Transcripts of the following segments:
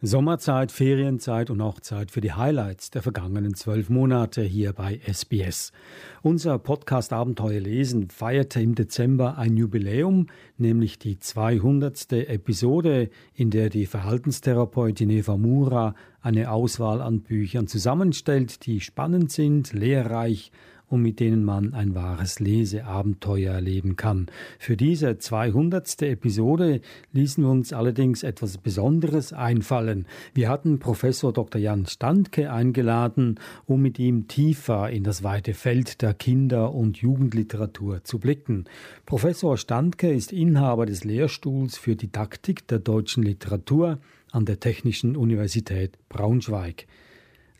Sommerzeit, Ferienzeit und auch Zeit für die Highlights der vergangenen zwölf Monate hier bei SBS. Unser Podcast Abenteuer lesen feierte im Dezember ein Jubiläum, nämlich die 200. Episode, in der die Verhaltenstherapeutin Eva Mura eine Auswahl an Büchern zusammenstellt, die spannend sind, lehrreich und mit denen man ein wahres Leseabenteuer erleben kann. Für diese 200. Episode ließen wir uns allerdings etwas Besonderes einfallen. Wir hatten Professor Dr. Jan Standke eingeladen, um mit ihm tiefer in das weite Feld der Kinder- und Jugendliteratur zu blicken. Professor Standke ist Inhaber des Lehrstuhls für Didaktik der deutschen Literatur an der Technischen Universität Braunschweig.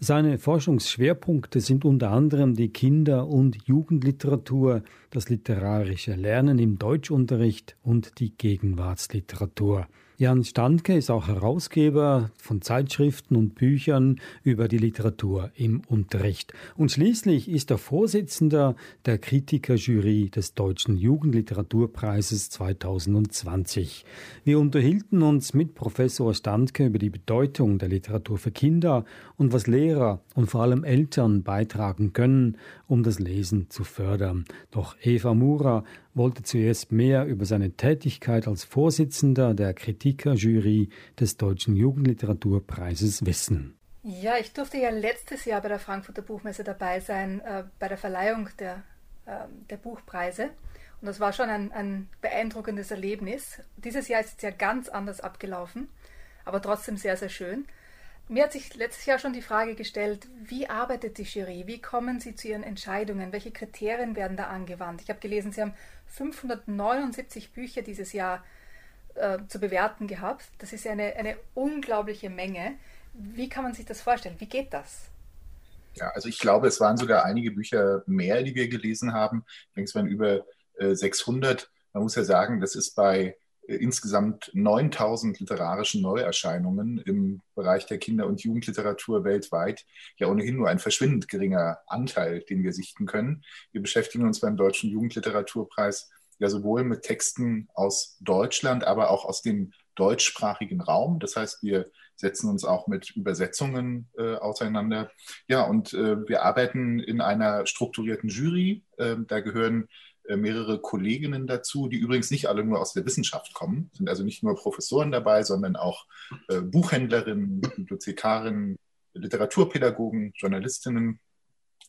Seine Forschungsschwerpunkte sind unter anderem die Kinder- und Jugendliteratur, das literarische Lernen im Deutschunterricht und die Gegenwartsliteratur. Jan Standke ist auch Herausgeber von Zeitschriften und Büchern über die Literatur im Unterricht. Und schließlich ist er Vorsitzender der Kritikerjury des Deutschen Jugendliteraturpreises 2020. Wir unterhielten uns mit Professor Standke über die Bedeutung der Literatur für Kinder und was Lehrer und vor allem Eltern beitragen können, um das Lesen zu fördern. Doch Eva Mura wollte zuerst mehr über seine Tätigkeit als Vorsitzender der Kritikerjury des Deutschen Jugendliteraturpreises wissen. Ja, ich durfte ja letztes Jahr bei der Frankfurter Buchmesse dabei sein, äh, bei der Verleihung der, äh, der Buchpreise. Und das war schon ein, ein beeindruckendes Erlebnis. Dieses Jahr ist es ja ganz anders abgelaufen, aber trotzdem sehr, sehr schön. Mir hat sich letztes Jahr schon die Frage gestellt, wie arbeitet die Jury? Wie kommen Sie zu Ihren Entscheidungen? Welche Kriterien werden da angewandt? Ich habe gelesen, Sie haben 579 Bücher dieses Jahr äh, zu bewerten gehabt. Das ist eine, eine unglaubliche Menge. Wie kann man sich das vorstellen? Wie geht das? Ja, also ich glaube, es waren sogar einige Bücher mehr, die wir gelesen haben. Ich denke, es waren über äh, 600. Man muss ja sagen, das ist bei insgesamt 9000 literarischen Neuerscheinungen im Bereich der Kinder- und Jugendliteratur weltweit ja ohnehin nur ein verschwindend geringer Anteil, den wir sichten können. Wir beschäftigen uns beim Deutschen Jugendliteraturpreis ja sowohl mit Texten aus Deutschland, aber auch aus dem deutschsprachigen Raum. Das heißt, wir setzen uns auch mit Übersetzungen äh, auseinander. Ja, und äh, wir arbeiten in einer strukturierten Jury. Äh, da gehören äh, mehrere Kolleginnen dazu, die übrigens nicht alle nur aus der Wissenschaft kommen, sind also nicht nur Professoren dabei, sondern auch äh, Buchhändlerinnen, Bibliothekarinnen, Literaturpädagogen, Journalistinnen.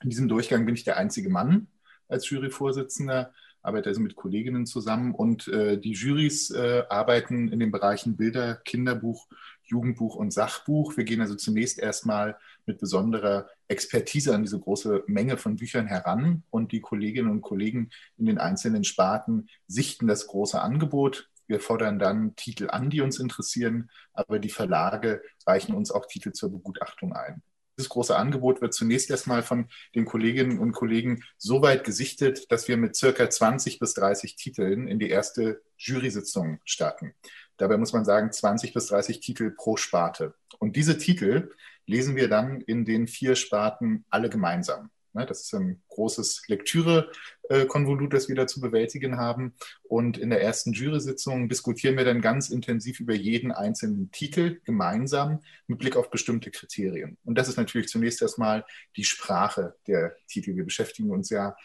In diesem Durchgang bin ich der einzige Mann als Juryvorsitzender, arbeite also mit Kolleginnen zusammen und äh, die Jurys äh, arbeiten in den Bereichen Bilder, Kinderbuch, Jugendbuch und Sachbuch. Wir gehen also zunächst erstmal mit besonderer Expertise an diese große Menge von Büchern heran und die Kolleginnen und Kollegen in den einzelnen Sparten sichten das große Angebot. Wir fordern dann Titel an, die uns interessieren, aber die Verlage reichen uns auch Titel zur Begutachtung ein. Dieses große Angebot wird zunächst erstmal von den Kolleginnen und Kollegen so weit gesichtet, dass wir mit circa 20 bis 30 Titeln in die erste Jury-Sitzung starten. Dabei muss man sagen, 20 bis 30 Titel pro Sparte. Und diese Titel lesen wir dann in den vier Sparten alle gemeinsam. Ne, das ist ein großes Lektüre-Konvolut, das wir da zu bewältigen haben. Und in der ersten Jury-Sitzung diskutieren wir dann ganz intensiv über jeden einzelnen Titel gemeinsam mit Blick auf bestimmte Kriterien. Und das ist natürlich zunächst erstmal die Sprache der Titel. Wir beschäftigen uns ja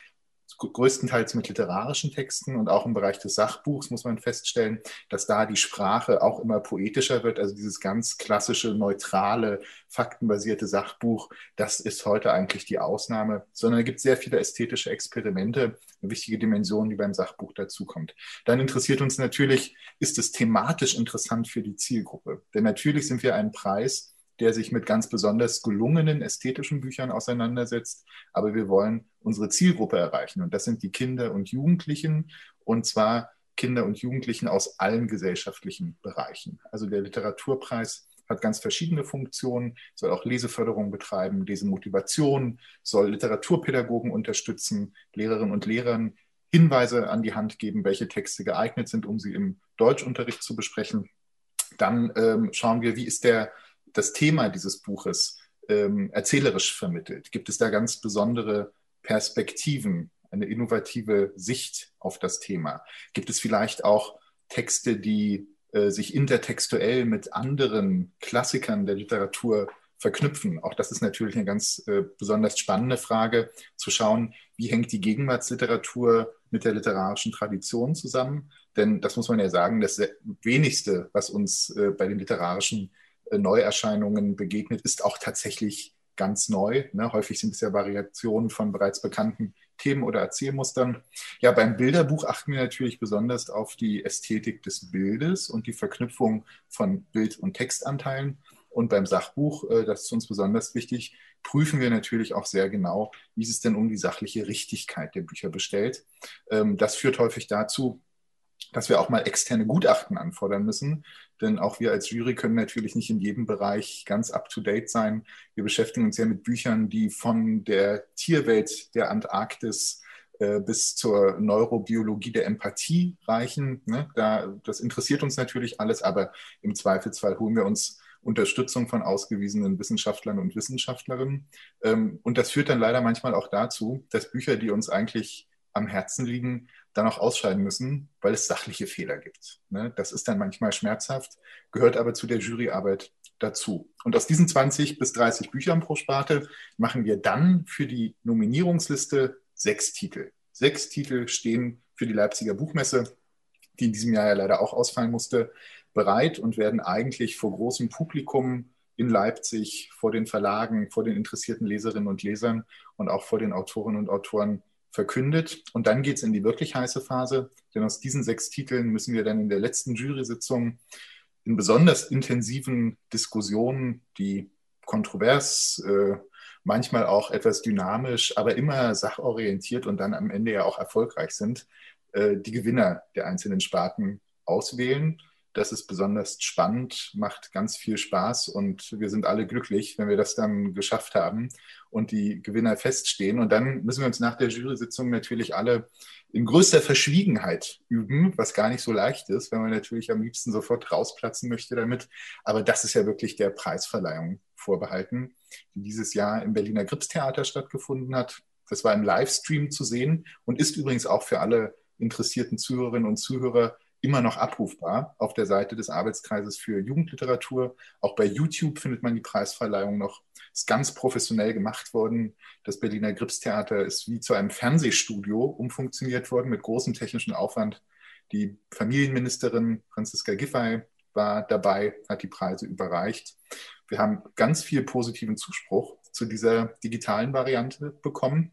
größtenteils mit literarischen Texten und auch im Bereich des Sachbuchs muss man feststellen, dass da die Sprache auch immer poetischer wird. Also dieses ganz klassische, neutrale, faktenbasierte Sachbuch, das ist heute eigentlich die Ausnahme, sondern es gibt sehr viele ästhetische Experimente, eine wichtige Dimension, die beim Sachbuch dazukommt. Dann interessiert uns natürlich, ist es thematisch interessant für die Zielgruppe? Denn natürlich sind wir ein Preis, der sich mit ganz besonders gelungenen ästhetischen Büchern auseinandersetzt. Aber wir wollen unsere Zielgruppe erreichen. Und das sind die Kinder und Jugendlichen. Und zwar Kinder und Jugendlichen aus allen gesellschaftlichen Bereichen. Also der Literaturpreis hat ganz verschiedene Funktionen, soll auch Leseförderung betreiben, Lesemotivation, soll Literaturpädagogen unterstützen, Lehrerinnen und Lehrern Hinweise an die Hand geben, welche Texte geeignet sind, um sie im Deutschunterricht zu besprechen. Dann ähm, schauen wir, wie ist der das Thema dieses Buches ähm, erzählerisch vermittelt? Gibt es da ganz besondere Perspektiven, eine innovative Sicht auf das Thema? Gibt es vielleicht auch Texte, die äh, sich intertextuell mit anderen Klassikern der Literatur verknüpfen. Auch das ist natürlich eine ganz äh, besonders spannende Frage, zu schauen, wie hängt die Gegenwartsliteratur mit der literarischen Tradition zusammen. Denn das muss man ja sagen, das wenigste, was uns äh, bei den literarischen Neuerscheinungen begegnet, ist auch tatsächlich ganz neu. Ne? Häufig sind es ja Variationen von bereits bekannten Themen oder Erzählmustern. Ja, beim Bilderbuch achten wir natürlich besonders auf die Ästhetik des Bildes und die Verknüpfung von Bild- und Textanteilen. Und beim Sachbuch, äh, das ist uns besonders wichtig, prüfen wir natürlich auch sehr genau, wie es denn um die sachliche Richtigkeit der Bücher bestellt. Ähm, das führt häufig dazu, dass wir auch mal externe Gutachten anfordern müssen. Denn auch wir als Jury können natürlich nicht in jedem Bereich ganz up-to-date sein. Wir beschäftigen uns ja mit Büchern, die von der Tierwelt der Antarktis äh, bis zur Neurobiologie der Empathie reichen. Ne? Da, das interessiert uns natürlich alles, aber im Zweifelsfall holen wir uns Unterstützung von ausgewiesenen Wissenschaftlern und Wissenschaftlerinnen. Ähm, und das führt dann leider manchmal auch dazu, dass Bücher, die uns eigentlich am Herzen liegen, dann auch ausscheiden müssen, weil es sachliche Fehler gibt. Ne? Das ist dann manchmal schmerzhaft, gehört aber zu der Juryarbeit dazu. Und aus diesen 20 bis 30 Büchern pro Sparte machen wir dann für die Nominierungsliste sechs Titel. Sechs Titel stehen für die Leipziger Buchmesse, die in diesem Jahr ja leider auch ausfallen musste, bereit und werden eigentlich vor großem Publikum in Leipzig, vor den Verlagen, vor den interessierten Leserinnen und Lesern und auch vor den Autorinnen und Autoren verkündet. Und dann geht es in die wirklich heiße Phase, denn aus diesen sechs Titeln müssen wir dann in der letzten Jury-Sitzung in besonders intensiven Diskussionen, die kontrovers, äh, manchmal auch etwas dynamisch, aber immer sachorientiert und dann am Ende ja auch erfolgreich sind, äh, die Gewinner der einzelnen Sparten auswählen. Das ist besonders spannend, macht ganz viel Spaß und wir sind alle glücklich, wenn wir das dann geschafft haben und die Gewinner feststehen. Und dann müssen wir uns nach der Jury-Sitzung natürlich alle in größter Verschwiegenheit üben, was gar nicht so leicht ist, wenn man natürlich am liebsten sofort rausplatzen möchte damit. Aber das ist ja wirklich der Preisverleihung vorbehalten, die dieses Jahr im Berliner Gripstheater stattgefunden hat. Das war im Livestream zu sehen und ist übrigens auch für alle interessierten Zuhörerinnen und Zuhörer immer noch abrufbar auf der Seite des Arbeitskreises für Jugendliteratur. Auch bei YouTube findet man die Preisverleihung noch. Ist ganz professionell gemacht worden. Das Berliner Gripstheater ist wie zu einem Fernsehstudio umfunktioniert worden mit großem technischen Aufwand. Die Familienministerin Franziska Giffey war dabei, hat die Preise überreicht. Wir haben ganz viel positiven Zuspruch zu dieser digitalen Variante bekommen.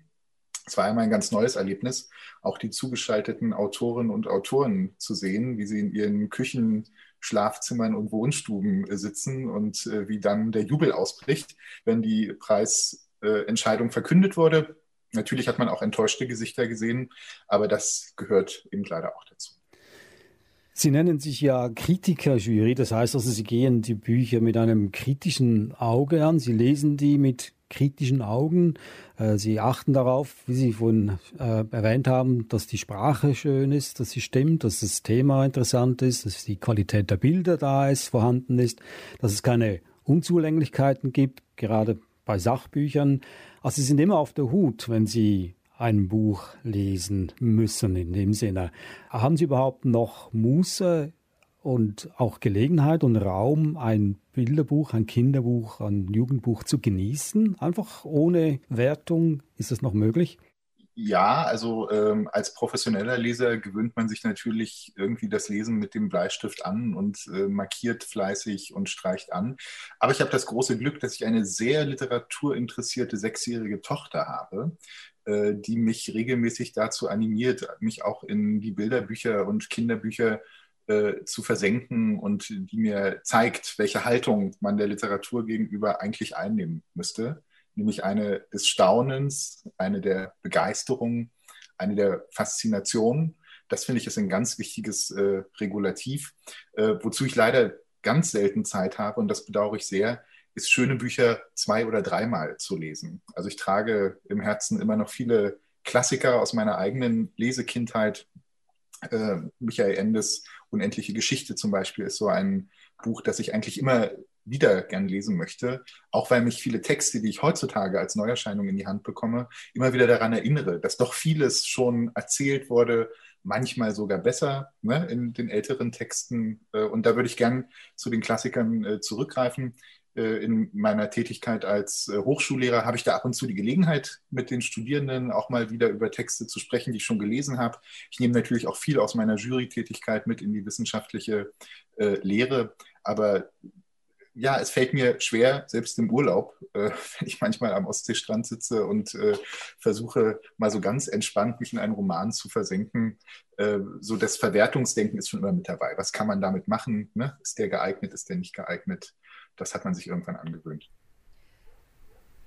Es war einmal ein ganz neues Erlebnis, auch die zugeschalteten Autorinnen und Autoren zu sehen, wie sie in ihren Küchen, Schlafzimmern und Wohnstuben äh, sitzen und äh, wie dann der Jubel ausbricht, wenn die Preisentscheidung verkündet wurde. Natürlich hat man auch enttäuschte Gesichter gesehen, aber das gehört eben leider auch dazu. Sie nennen sich ja Kritikerjury, das heißt also, Sie gehen die Bücher mit einem kritischen Auge an, Sie lesen die mit kritischen Augen. Äh, sie achten darauf, wie Sie vorhin äh, erwähnt haben, dass die Sprache schön ist, dass sie stimmt, dass das Thema interessant ist, dass die Qualität der Bilder da ist, vorhanden ist, dass es keine Unzulänglichkeiten gibt, gerade bei Sachbüchern. Also Sie sind immer auf der Hut, wenn Sie ein Buch lesen müssen in dem Sinne. Haben Sie überhaupt noch Muße und auch Gelegenheit und Raum, ein Bilderbuch, ein Kinderbuch, ein Jugendbuch zu genießen? Einfach ohne Wertung, ist das noch möglich? Ja, also ähm, als professioneller Leser gewöhnt man sich natürlich irgendwie das Lesen mit dem Bleistift an und äh, markiert fleißig und streicht an. Aber ich habe das große Glück, dass ich eine sehr literaturinteressierte sechsjährige Tochter habe, äh, die mich regelmäßig dazu animiert, mich auch in die Bilderbücher und Kinderbücher äh, zu versenken und die mir zeigt, welche Haltung man der Literatur gegenüber eigentlich einnehmen müsste. Nämlich eine des Staunens, eine der Begeisterung, eine der Faszination. Das finde ich ist ein ganz wichtiges äh, Regulativ, äh, wozu ich leider ganz selten Zeit habe und das bedauere ich sehr, ist schöne Bücher zwei- oder dreimal zu lesen. Also ich trage im Herzen immer noch viele Klassiker aus meiner eigenen Lesekindheit Äh, Michael Endes Unendliche Geschichte zum Beispiel ist so ein Buch, das ich eigentlich immer wieder gern lesen möchte, auch weil mich viele Texte, die ich heutzutage als Neuerscheinung in die Hand bekomme, immer wieder daran erinnere, dass doch vieles schon erzählt wurde, manchmal sogar besser ne, in den älteren Texten. Äh, und da würde ich gern zu den Klassikern äh, zurückgreifen. Äh, in meiner Tätigkeit als Hochschullehrer habe ich da ab und zu die Gelegenheit, mit den Studierenden auch mal wieder über Texte zu sprechen, die ich schon gelesen habe. Ich nehme natürlich auch viel aus meiner Jurytätigkeit mit in die wissenschaftliche Lehre. Aber ja, es fällt mir schwer, selbst im Urlaub, äh, wenn ich manchmal am Ostseestrand sitze und äh, versuche, mal so ganz entspannt mich in einen Roman zu versenken. Äh, so das Verwertungsdenken ist schon immer mit dabei. Was kann man damit machen? Ne? Ist der geeignet? Ist der nicht geeignet? Das hat man sich irgendwann angewöhnt.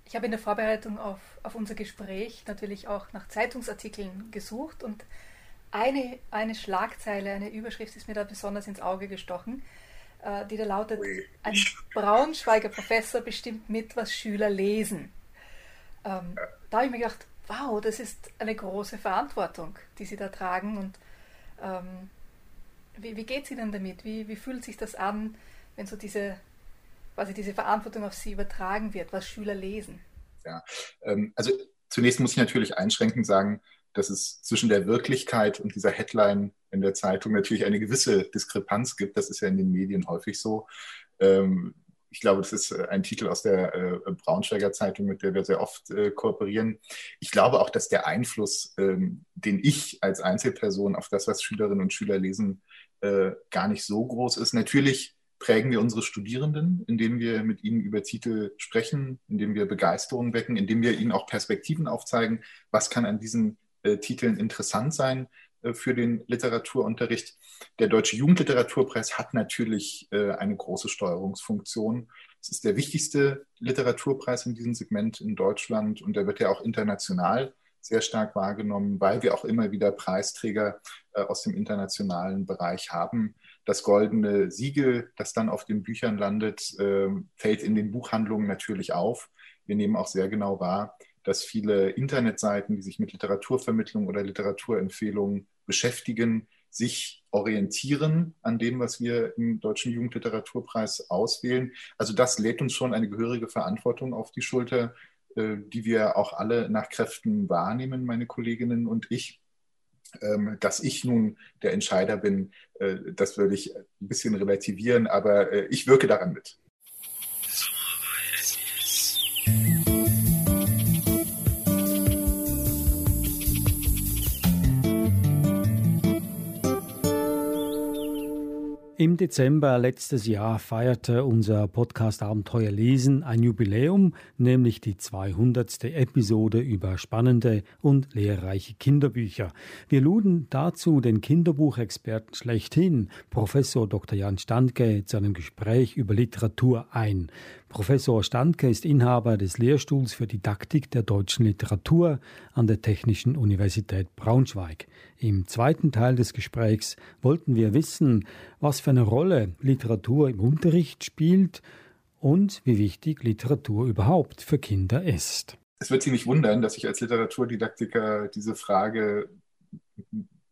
Ich habe in der Vorbereitung auf, auf unser Gespräch natürlich auch nach Zeitungsartikeln gesucht und eine, eine Schlagzeile, eine Überschrift ist mir da besonders ins Auge gestochen äh, die da lautet, ein Braunschweiger Professor bestimmt mit, was Schüler lesen. Ähm, da habe ich mir gedacht, wow, das ist eine große Verantwortung, die Sie da tragen. Und ähm, wie, wie geht es Ihnen damit? Wie, wie fühlt sich das an, wenn so diese, quasi diese Verantwortung auf Sie übertragen wird, was Schüler lesen? Ja, ähm, also zunächst muss ich natürlich einschränkend sagen, dass es zwischen der Wirklichkeit und dieser Headline in der Zeitung natürlich eine gewisse Diskrepanz gibt. Das ist ja in den Medien häufig so. Ähm, ich glaube, das ist äh, ein Titel aus der äh, Braunschweiger Zeitung, mit der wir sehr oft äh, kooperieren. Ich glaube auch, dass der Einfluss, ähm, den ich als Einzelperson auf das, was Schülerinnen und Schüler lesen, gar nicht so groß ist. Natürlich prägen wir unsere Studierenden, indem wir mit ihnen über Titel sprechen, indem wir Begeisterung wecken, indem wir ihnen auch Perspektiven aufzeigen, was kann an diesen äh, Titeln interessant sein äh, für den Literaturunterricht. Der Deutsche Jugendliteraturpreis hat natürlich äh, eine große Steuerungsfunktion. Es ist der wichtigste Literaturpreis in diesem Segment in Deutschland und er wird ja auch international sehr stark wahrgenommen, weil wir auch immer wieder Preisträger aus dem internationalen Bereich haben. Das goldene Siegel, das dann auf den Büchern landet, fällt in den Buchhandlungen natürlich auf. Wir nehmen auch sehr genau wahr, dass viele Internetseiten, die sich mit Literaturvermittlung oder Literaturempfehlungen beschäftigen, sich orientieren an dem, was wir im Deutschen Jugendliteraturpreis auswählen. Also das lädt uns schon eine gehörige Verantwortung auf die Schulter, äh, die wir auch alle nach Kräften wahrnehmen, meine Kolleginnen und ich. Ähm, dass ich nun der Entscheider bin, äh, das würde ich ein bisschen relativieren, aber äh, ich wirke daran mit. Im Dezember letztes Jahr feierte unser Podcast Abenteuer Lesen ein Jubiläum, nämlich die 200. Episode über spannende und lehrreiche Kinderbücher. Wir luden dazu den Kinderbuchexperten schlechthin, Professor Dr. Jan Standke, zu einem Gespräch über Literatur ein. Professor Standke ist Inhaber des Lehrstuhls für Didaktik der deutschen Literatur an der Technischen Universität Braunschweig. Im zweiten Teil des Gesprächs wollten wir wissen, was für eine Rolle Literatur im Unterricht spielt und wie wichtig Literatur überhaupt für Kinder ist. Es wird Sie nicht wundern, dass ich als Literaturdidaktiker diese Frage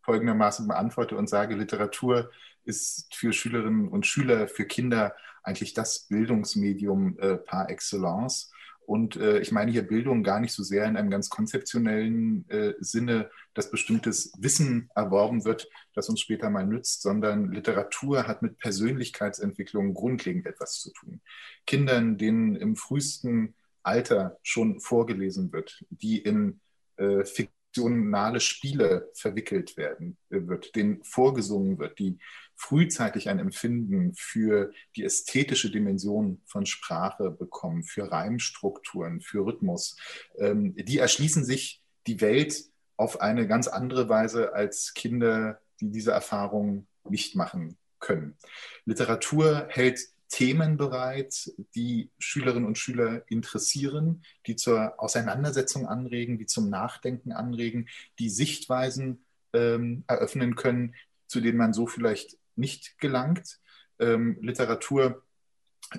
folgendermaßen beantworte und sage, Literatur ist für Schülerinnen und Schüler, für Kinder eigentlich das Bildungsmedium äh, par excellence. Und äh, ich meine hier Bildung gar nicht so sehr in einem ganz konzeptionellen äh, Sinne, dass bestimmtes Wissen erworben wird, das uns später mal nützt, sondern Literatur hat mit Persönlichkeitsentwicklung grundlegend etwas zu tun. Kindern, denen im frühesten Alter schon vorgelesen wird, die in äh, fiktionale Spiele verwickelt werden äh, wird, denen vorgesungen wird, die frühzeitig ein Empfinden für die ästhetische Dimension von Sprache bekommen, für Reimstrukturen, für Rhythmus. Ähm, die erschließen sich die Welt auf eine ganz andere Weise als Kinder, die diese Erfahrung nicht machen können. Literatur hält Themen bereit, die Schülerinnen und Schüler interessieren, die zur Auseinandersetzung anregen, die zum Nachdenken anregen, die Sichtweisen ähm, eröffnen können, zu denen man so vielleicht nicht gelangt. Ähm, Literatur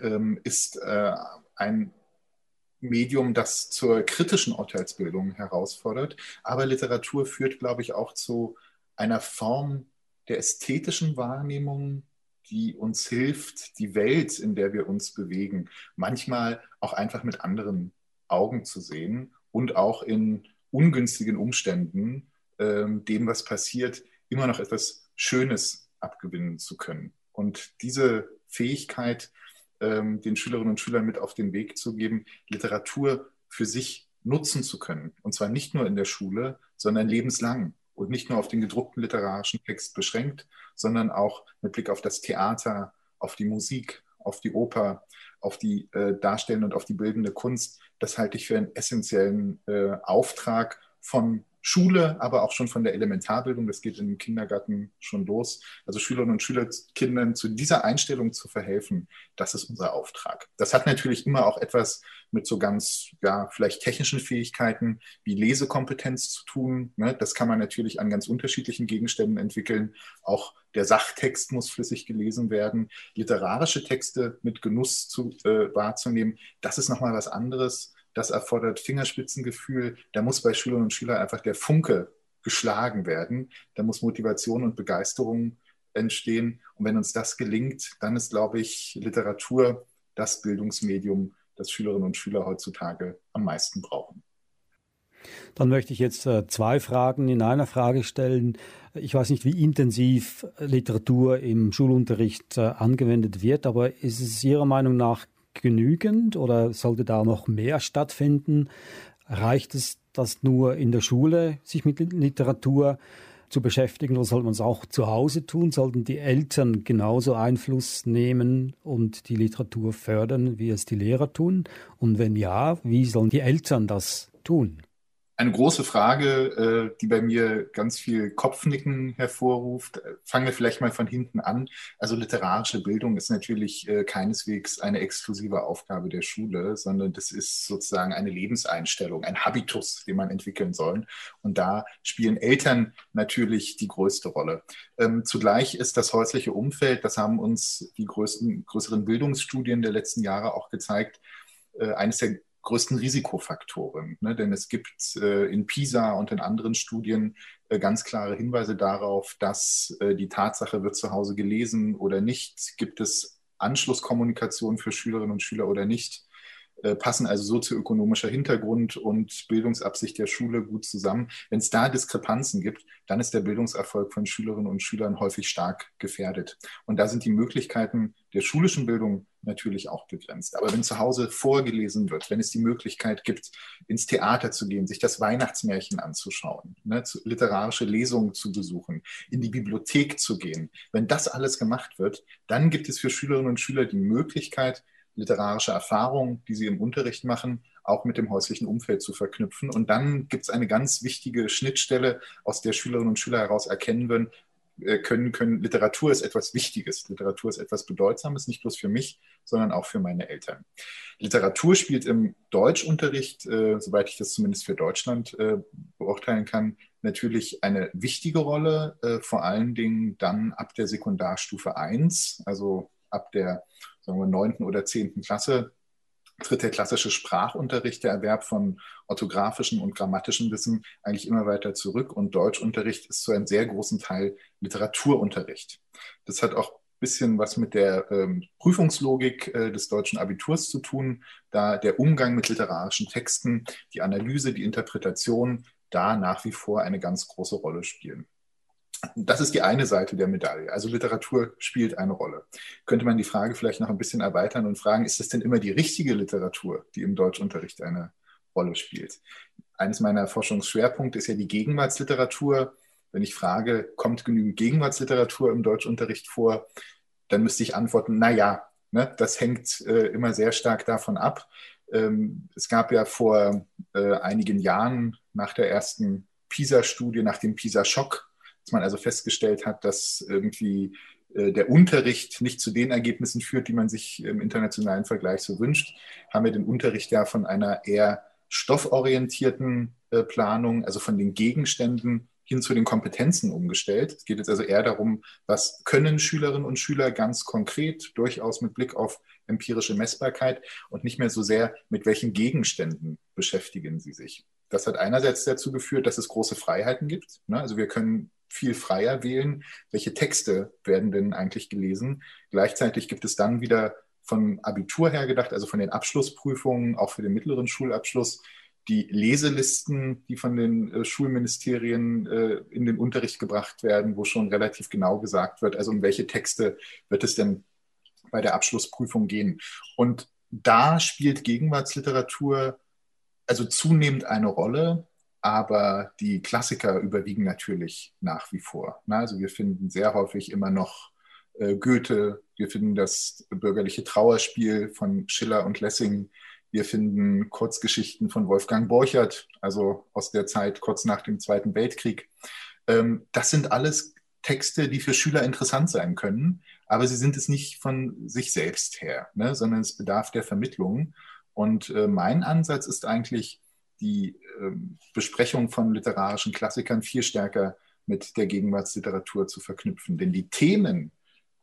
ähm, ist äh, ein Medium, das zur kritischen Urteilsbildung herausfordert. Aber Literatur führt, glaube ich, auch zu einer Form der ästhetischen Wahrnehmung, die uns hilft, die Welt, in der wir uns bewegen, manchmal auch einfach mit anderen Augen zu sehen und auch in ungünstigen Umständen ähm, dem, was passiert, immer noch etwas Schönes abgewinnen zu können. Und diese Fähigkeit, ähm, den Schülerinnen und Schülern mit auf den Weg zu geben, Literatur für sich nutzen zu können. Und zwar nicht nur in der Schule, sondern lebenslang und nicht nur auf den gedruckten literarischen Text beschränkt, sondern auch mit Blick auf das Theater, auf die Musik, auf die Oper, auf die äh, darstellende und auf die bildende Kunst. Das halte ich für einen essentiellen äh, Auftrag von Schule, aber auch schon von der Elementarbildung. Das geht im Kindergarten schon los. Also Schülerinnen und Schüler, Kindern zu dieser Einstellung zu verhelfen, das ist unser Auftrag. Das hat natürlich immer auch etwas mit so ganz, ja, vielleicht technischen Fähigkeiten wie Lesekompetenz zu tun. Ne? Das kann man natürlich an ganz unterschiedlichen Gegenständen entwickeln. Auch der Sachtext muss flüssig gelesen werden. Literarische Texte mit Genuss zu, äh, wahrzunehmen, das ist nochmal was anderes das erfordert Fingerspitzengefühl. Da muss bei Schülerinnen und Schülern einfach der Funke geschlagen werden. Da muss Motivation und Begeisterung entstehen. Und wenn uns das gelingt, dann ist, glaube ich, Literatur das Bildungsmedium, das Schülerinnen und Schüler heutzutage am meisten brauchen. Dann möchte ich jetzt äh, zwei Fragen in einer Frage stellen. Ich weiß nicht, wie intensiv Literatur im Schulunterricht äh, angewendet wird, aber ist es Ihrer Meinung nach genügend oder sollte da noch mehr stattfinden? Reicht es, das nur in der Schule sich mit Literatur zu beschäftigen oder sollte man es auch zu Hause tun? Sollten die Eltern genauso Einfluss nehmen und die Literatur fördern, wie es die Lehrer tun? Und wenn ja, wie sollen die Eltern das tun? Eine große Frage, äh, die bei mir ganz viel Kopfnicken hervorruft. Fangen wir vielleicht mal von hinten an. Also literarische Bildung ist natürlich äh, keineswegs eine exklusive Aufgabe der Schule, sondern das ist sozusagen eine Lebenseinstellung, ein Habitus, den man entwickeln soll. Und da spielen Eltern natürlich die größte Rolle. Ähm, zugleich ist das häusliche Umfeld, das haben uns die größten, größeren Bildungsstudien der letzten Jahre auch gezeigt, äh, eines der größten Risikofaktoren. Ne? Denn es gibt äh, in PISA und in anderen Studien äh, ganz klare Hinweise darauf, dass äh, die Tatsache, wird zu Hause gelesen oder nicht, gibt es Anschlusskommunikation für Schülerinnen und Schüler oder nicht, passen also sozioökonomischer Hintergrund und Bildungsabsicht der Schule gut zusammen. Wenn es da Diskrepanzen gibt, dann ist der Bildungserfolg von Schülerinnen und Schülern häufig stark gefährdet. Und da sind die Möglichkeiten der schulischen Bildung natürlich auch begrenzt. Aber wenn zu Hause vorgelesen wird, wenn es die Möglichkeit gibt, ins Theater zu gehen, sich das Weihnachtsmärchen anzuschauen, ne, zu, literarische Lesungen zu besuchen, in die Bibliothek zu gehen, wenn das alles gemacht wird, dann gibt es für Schülerinnen und Schüler die Möglichkeit, literarische Erfahrungen, die sie im Unterricht machen, auch mit dem häuslichen Umfeld zu verknüpfen. Und dann gibt es eine ganz wichtige Schnittstelle, aus der Schülerinnen und Schüler heraus erkennen würden, äh, können, können, Literatur ist etwas Wichtiges, Literatur ist etwas Bedeutsames, nicht bloß für mich, sondern auch für meine Eltern. Literatur spielt im Deutschunterricht, äh, soweit ich das zumindest für Deutschland äh, beurteilen kann, natürlich eine wichtige Rolle, äh, vor allen Dingen dann ab der Sekundarstufe 1, also ab der sagen wir, 9. oder 10. Klasse tritt der klassische Sprachunterricht, der Erwerb von orthografischem und grammatischem Wissen eigentlich immer weiter zurück und Deutschunterricht ist zu einem sehr großen Teil Literaturunterricht. Das hat auch ein bisschen was mit der ähm, Prüfungslogik äh, des deutschen Abiturs zu tun, da der Umgang mit literarischen Texten, die Analyse, die Interpretation da nach wie vor eine ganz große Rolle spielen. Das ist die eine Seite der Medaille. Also Literatur spielt eine Rolle. Könnte man die Frage vielleicht noch ein bisschen erweitern und fragen, ist es denn immer die richtige Literatur, die im Deutschunterricht eine Rolle spielt? Eines meiner Forschungsschwerpunkte ist ja die Gegenwartsliteratur. Wenn ich frage, kommt genügend Gegenwartsliteratur im Deutschunterricht vor, dann müsste ich antworten, na ja, ne, das hängt äh, immer sehr stark davon ab. Ähm, es gab ja vor äh, einigen Jahren nach der ersten PISA-Studie, nach dem PISA-Schock, dass man also festgestellt hat, dass irgendwie äh, der Unterricht nicht zu den Ergebnissen führt, die man sich im internationalen Vergleich so wünscht, haben wir den Unterricht ja von einer eher stofforientierten äh, Planung, also von den Gegenständen hin zu den Kompetenzen umgestellt. Es geht jetzt also eher darum, was können Schülerinnen und Schüler ganz konkret, durchaus mit Blick auf empirische Messbarkeit und nicht mehr so sehr, mit welchen Gegenständen beschäftigen sie sich. Das hat einerseits dazu geführt, dass es große Freiheiten gibt. Ne? Also wir können viel freier wählen, welche Texte werden denn eigentlich gelesen. Gleichzeitig gibt es dann wieder von Abitur her gedacht, also von den Abschlussprüfungen, auch für den mittleren Schulabschluss, die Leselisten, die von den äh, Schulministerien äh, in den Unterricht gebracht werden, wo schon relativ genau gesagt wird, also um welche Texte wird es denn bei der Abschlussprüfung gehen. Und da spielt Gegenwartsliteratur also zunehmend eine Rolle, aber die Klassiker überwiegen natürlich nach wie vor. Also wir finden sehr häufig immer noch äh, Goethe, wir finden das bürgerliche Trauerspiel von Schiller und Lessing, wir finden Kurzgeschichten von Wolfgang Borchert, also aus der Zeit kurz nach dem Zweiten Weltkrieg. Ähm, das sind alles Texte, die für Schüler interessant sein können, aber sie sind es nicht von sich selbst her, ne, sondern es bedarf der Vermittlung. Und äh, mein Ansatz ist eigentlich, die äh, Besprechung von literarischen Klassikern viel stärker mit der Gegenwartsliteratur zu verknüpfen. Denn die Themen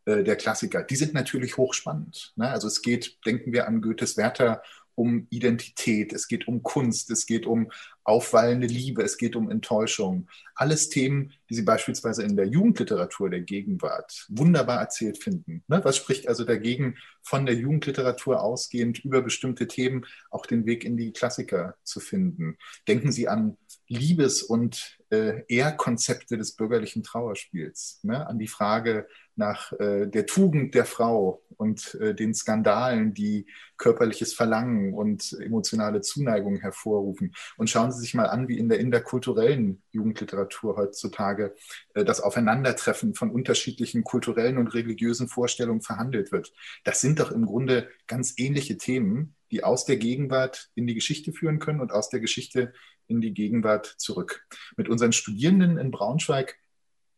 äh, der Klassiker, die sind natürlich hochspannend. Ne? Also es geht, denken wir an Goethes Werther um Identität, es geht um Kunst, es geht um aufwallende Liebe, es geht um Enttäuschung. Alles Themen, die Sie beispielsweise in der Jugendliteratur der Gegenwart wunderbar erzählt finden. Ne? Was spricht also dagegen, von der Jugendliteratur ausgehend über bestimmte Themen auch den Weg in die Klassiker zu finden? Denken Sie an Liebes- und äh, Ehrkonzepte des bürgerlichen Trauerspiels, ne? an die Frage nach äh, der Tugend der Frau und äh, den Skandalen, die körperliches Verlangen und emotionale Zuneigung hervorrufen. Und schauen Sie sich mal an, wie in der interkulturellen Jugendliteratur heutzutage äh, das Aufeinandertreffen von unterschiedlichen kulturellen und religiösen Vorstellungen verhandelt wird. Das sind doch im Grunde ganz ähnliche Themen, die aus der Gegenwart in die Geschichte führen können und aus der Geschichte in die Gegenwart zurück. Mit unseren Studierenden in Braunschweig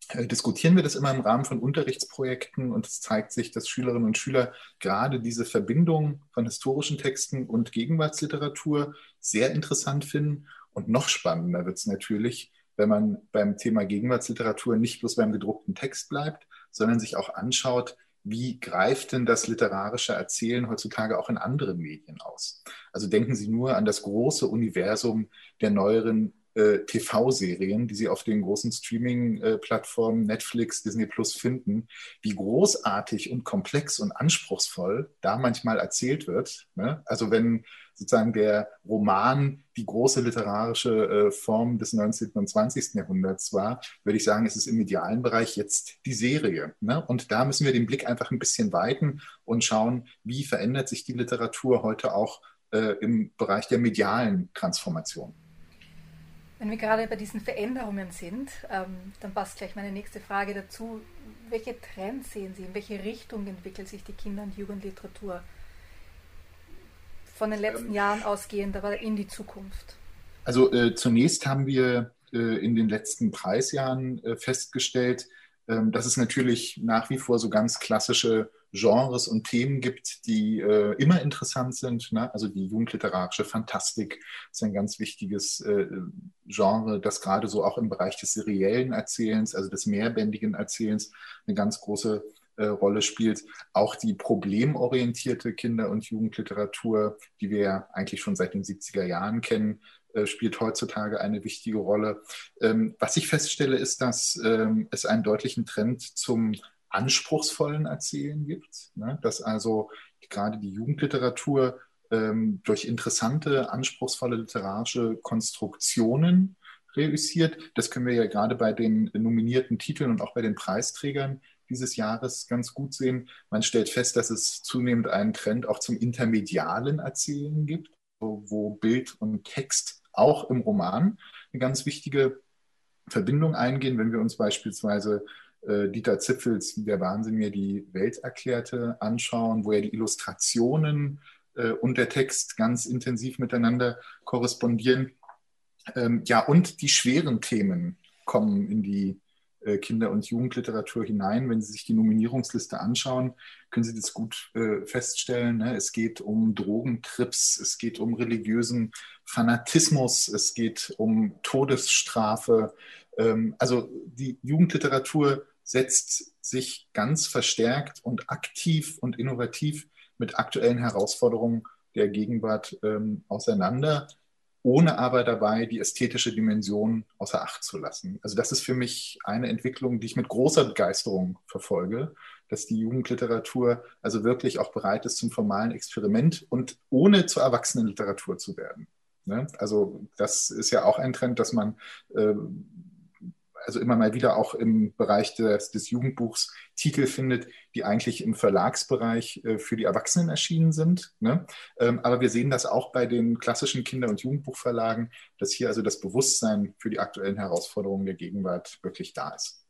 äh, diskutieren wir das immer im Rahmen von Unterrichtsprojekten und es zeigt sich, dass Schülerinnen und Schüler gerade diese Verbindung von historischen Texten und Gegenwartsliteratur sehr interessant finden. Und noch spannender wird es natürlich, wenn man beim Thema Gegenwartsliteratur nicht bloß beim gedruckten Text bleibt, sondern sich auch anschaut, wie greift denn das literarische Erzählen heutzutage auch in anderen Medien aus? Also denken Sie nur an das große Universum der neueren TV-Serien, die Sie auf den großen Streaming-Plattformen Netflix, Disney Plus finden, wie großartig und komplex und anspruchsvoll da manchmal erzählt wird. Ne? Also wenn sozusagen der Roman die große literarische äh, Form des 19. und 20. Jahrhunderts war, würde ich sagen, ist es im medialen Bereich jetzt die Serie. Ne? Und da müssen wir den Blick einfach ein bisschen weiten und schauen, wie verändert sich die Literatur heute auch äh, im Bereich der medialen Transformation. Wenn wir gerade bei diesen Veränderungen sind, ähm, dann passt gleich meine nächste Frage dazu. Welche Trends sehen Sie? In welche Richtung entwickelt sich die Kinder- und Jugendliteratur? Von den letzten ähm, Jahren ausgehend, aber in die Zukunft. Also äh, zunächst haben wir äh, in den letzten Preisjahren äh, festgestellt, ähm, dass es natürlich nach wie vor so ganz klassische Genres und Themen gibt, die äh, immer interessant sind. Ne? Also die jugendliterarische Fantastik ist ein ganz wichtiges äh, Genre, das gerade so auch im Bereich des seriellen Erzählens, also des mehrbändigen Erzählens, eine ganz große äh, Rolle spielt. Auch die problemorientierte Kinder- und Jugendliteratur, die wir ja eigentlich schon seit den 70er Jahren kennen, äh, spielt heutzutage eine wichtige Rolle. Ähm, was ich feststelle, ist, dass ähm, es einen deutlichen Trend zum anspruchsvollen Erzählen gibt, ne? dass also gerade die Jugendliteratur ähm, durch interessante, anspruchsvolle literarische Konstruktionen reüssiert. Das können wir ja gerade bei den nominierten Titeln und auch bei den Preisträgern dieses Jahres ganz gut sehen. Man stellt fest, dass es zunehmend einen Trend auch zum intermedialen Erzählen gibt, wo, wo Bild und Text auch im Roman eine ganz wichtige Verbindung eingehen, wenn wir uns beispielsweise äh, Dieter Zipfels Der Wahnsinn mir die Welt erklärte anschauen, wo er die Illustrationen äh, und der Text ganz intensiv miteinander korrespondieren. Ähm, ja, und die schweren Themen kommen in die äh, Kinder- und Jugendliteratur hinein. Wenn Sie sich die Nominierungsliste anschauen, können Sie das gut äh, feststellen. Ne? Es geht um Drogentrips, es geht um religiösen Fanatismus, es geht um Todesstrafe. Ähm, also die Jugendliteratur setzt sich ganz verstärkt und aktiv und innovativ mit aktuellen Herausforderungen der Gegenwart ähm, auseinander. ohne aber dabei die ästhetische Dimension außer Acht zu lassen. Also das ist für mich eine Entwicklung, die ich mit großer Begeisterung verfolge, dass die Jugendliteratur also wirklich auch bereit ist zum formalen Experiment und ohne zur Erwachsenenliteratur zu werden. Ne? Also das ist ja auch ein Trend, dass man äh, also immer mal wieder auch im Bereich des, des Jugendbuchs Titel findet, die eigentlich im Verlagsbereich äh, für die Erwachsenen erschienen sind. Ne? Ähm, aber wir sehen das auch bei den klassischen Kinder- und Jugendbuchverlagen, dass hier also das Bewusstsein für die aktuellen Herausforderungen der Gegenwart wirklich da ist.